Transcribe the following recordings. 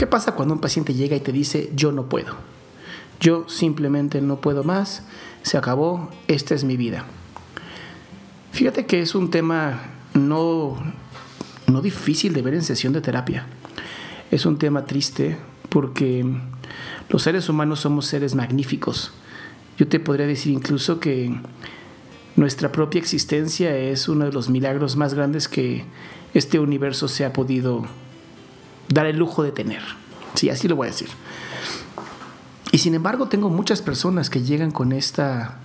¿Qué pasa cuando un paciente llega y te dice yo no puedo? Yo simplemente no puedo más, se acabó, esta es mi vida. Fíjate que es un tema no, no difícil de ver en sesión de terapia. Es un tema triste porque los seres humanos somos seres magníficos. Yo te podría decir incluso que nuestra propia existencia es uno de los milagros más grandes que este universo se ha podido dar el lujo de tener. Sí, así lo voy a decir. Y sin embargo tengo muchas personas que llegan con esta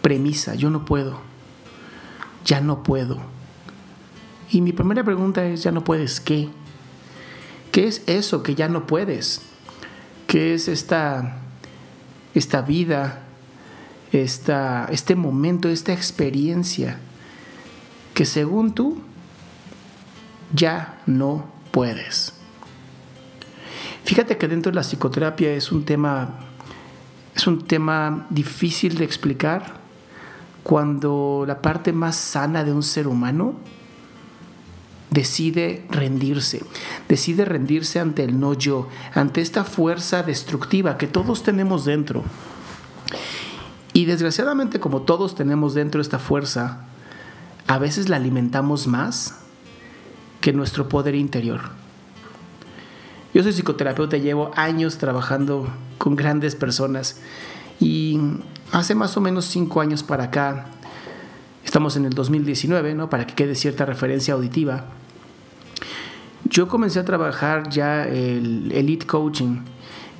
premisa, yo no puedo, ya no puedo. Y mi primera pregunta es, ¿ya no puedes qué? ¿Qué es eso que ya no puedes? ¿Qué es esta, esta vida, esta, este momento, esta experiencia que según tú ya no puedes? Fíjate que dentro de la psicoterapia es un tema, es un tema difícil de explicar cuando la parte más sana de un ser humano decide rendirse, decide rendirse ante el no yo, ante esta fuerza destructiva que todos tenemos dentro. Y desgraciadamente como todos tenemos dentro esta fuerza, a veces la alimentamos más que nuestro poder interior. Yo soy psicoterapeuta, llevo años trabajando con grandes personas y hace más o menos cinco años para acá, estamos en el 2019, ¿no? para que quede cierta referencia auditiva, yo comencé a trabajar ya el Elite Coaching,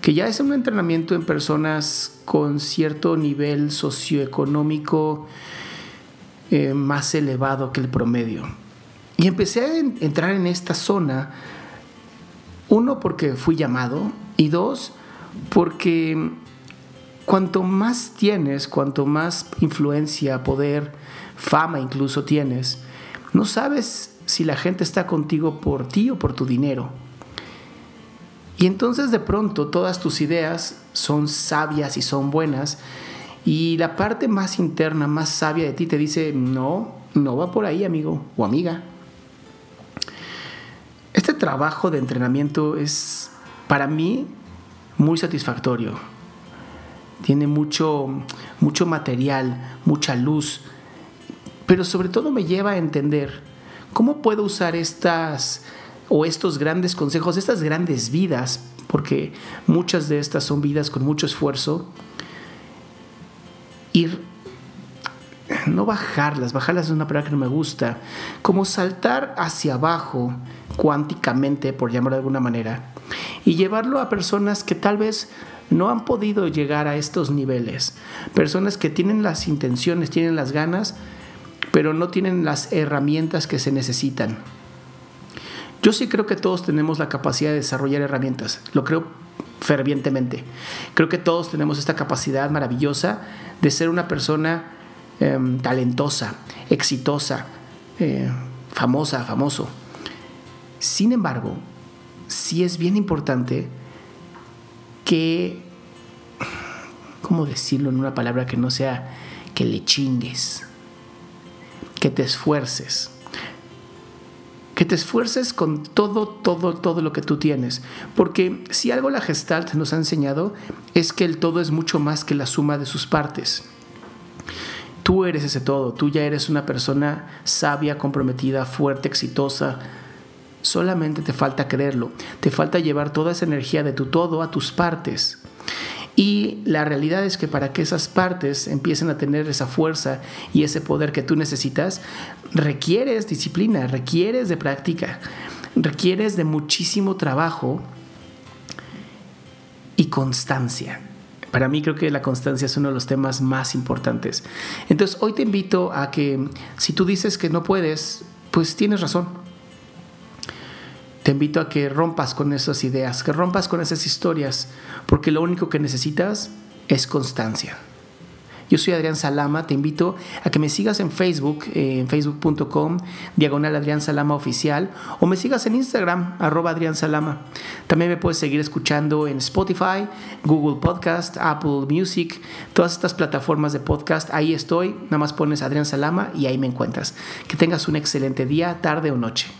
que ya es un entrenamiento en personas con cierto nivel socioeconómico eh, más elevado que el promedio. Y empecé a entrar en esta zona uno, porque fui llamado y dos, porque cuanto más tienes, cuanto más influencia, poder, fama incluso tienes, no sabes si la gente está contigo por ti o por tu dinero. Y entonces de pronto todas tus ideas son sabias y son buenas y la parte más interna, más sabia de ti te dice, no, no va por ahí amigo o amiga. Trabajo de entrenamiento es para mí muy satisfactorio. Tiene mucho, mucho material, mucha luz, pero sobre todo me lleva a entender cómo puedo usar estas o estos grandes consejos, estas grandes vidas, porque muchas de estas son vidas con mucho esfuerzo, ir no bajarlas, bajarlas es una palabra que no me gusta, como saltar hacia abajo cuánticamente, por llamarlo de alguna manera, y llevarlo a personas que tal vez no han podido llegar a estos niveles, personas que tienen las intenciones, tienen las ganas, pero no tienen las herramientas que se necesitan. Yo sí creo que todos tenemos la capacidad de desarrollar herramientas, lo creo fervientemente. Creo que todos tenemos esta capacidad maravillosa de ser una persona Em, talentosa, exitosa, eh, famosa, famoso. Sin embargo, sí es bien importante que, ¿cómo decirlo en una palabra que no sea que le chingues? Que te esfuerces. Que te esfuerces con todo, todo, todo lo que tú tienes. Porque si algo la Gestalt nos ha enseñado es que el todo es mucho más que la suma de sus partes. Tú eres ese todo, tú ya eres una persona sabia, comprometida, fuerte, exitosa. Solamente te falta creerlo, te falta llevar toda esa energía de tu todo a tus partes. Y la realidad es que para que esas partes empiecen a tener esa fuerza y ese poder que tú necesitas, requieres disciplina, requieres de práctica, requieres de muchísimo trabajo y constancia. Para mí creo que la constancia es uno de los temas más importantes. Entonces hoy te invito a que si tú dices que no puedes, pues tienes razón. Te invito a que rompas con esas ideas, que rompas con esas historias, porque lo único que necesitas es constancia. Yo soy Adrián Salama, te invito a que me sigas en Facebook, eh, en facebook.com, diagonal Adrián Salama Oficial, o me sigas en Instagram, arroba Adrián Salama. También me puedes seguir escuchando en Spotify, Google Podcast, Apple Music, todas estas plataformas de podcast. Ahí estoy, nada más pones Adrián Salama y ahí me encuentras. Que tengas un excelente día, tarde o noche.